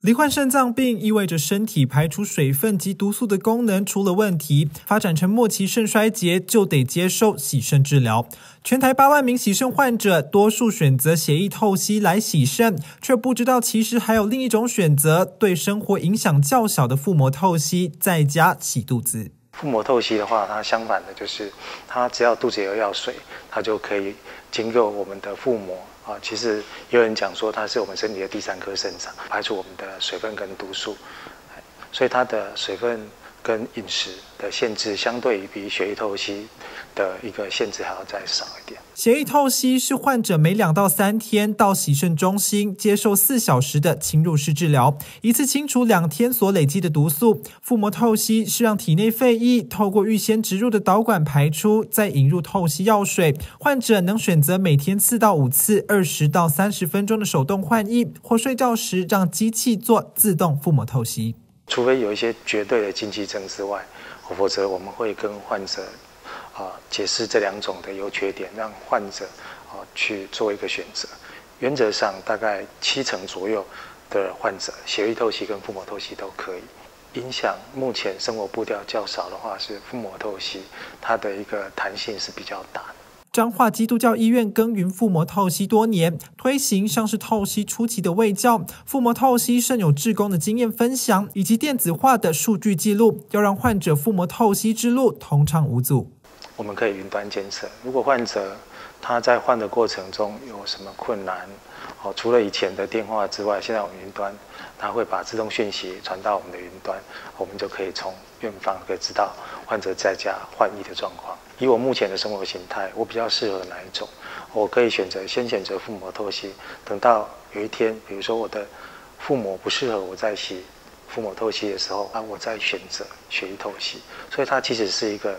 罹患肾脏病意味着身体排出水分及毒素的功能出了问题，发展成末期肾衰竭，就得接受洗肾治疗。全台八万名洗肾患者，多数选择血液透析来洗肾，却不知道其实还有另一种选择，对生活影响较小的腹膜透析，在家洗肚子。腹膜透析的话，它相反的就是，它只要肚子有药水，它就可以经过我们的腹膜。啊，其实有人讲说它是我们身体的第三颗肾脏，排除我们的水分跟毒素，所以它的水分。跟饮食的限制，相对于比血液透析的一个限制还要再少一点。血液透析是患者每两到三天到洗肾中心接受四小时的侵入式治疗，一次清除两天所累积的毒素。腹膜透析是让体内废液透过预先植入的导管排出，再引入透析药水。患者能选择每天四到五次，二十到三十分钟的手动换液，或睡觉时让机器做自动腹膜透析。除非有一些绝对的禁忌症之外，否则我们会跟患者啊解释这两种的优缺点，让患者啊去做一个选择。原则上，大概七成左右的患者，血液透析跟腹膜透析都可以。影响目前生活步调较少的话，是腹膜透析，它的一个弹性是比较大的。彰化基督教医院耕耘腹膜透析多年，推行像是透析初期的卫教，腹膜透析甚有志工的经验分享，以及电子化的数据记录，要让患者腹膜透析之路通畅无阻。我们可以云端监测，如果患者他在换的过程中有什么困难，哦，除了以前的电话之外，现在我们云端，他会把自动讯息传到我们的云端，我们就可以从院方可以知道患者在家换医的状况。以我目前的生活形态，我比较适合哪一种？我可以选择先选择腹膜透析，等到有一天，比如说我的腹膜不适合我再洗腹膜透析的时候，啊，我再选择血液透析。所以它其实是一个。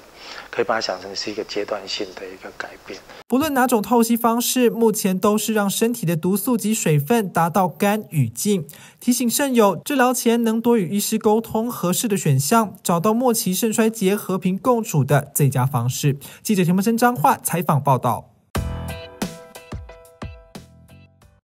可以把它想成是一个阶段性的一个改变。不论哪种透析方式，目前都是让身体的毒素及水分达到干与净。提醒肾友，治疗前能多与医师沟通合适的选项，找到末期肾衰竭和平共处的最佳方式。记者田木生张化采访报道。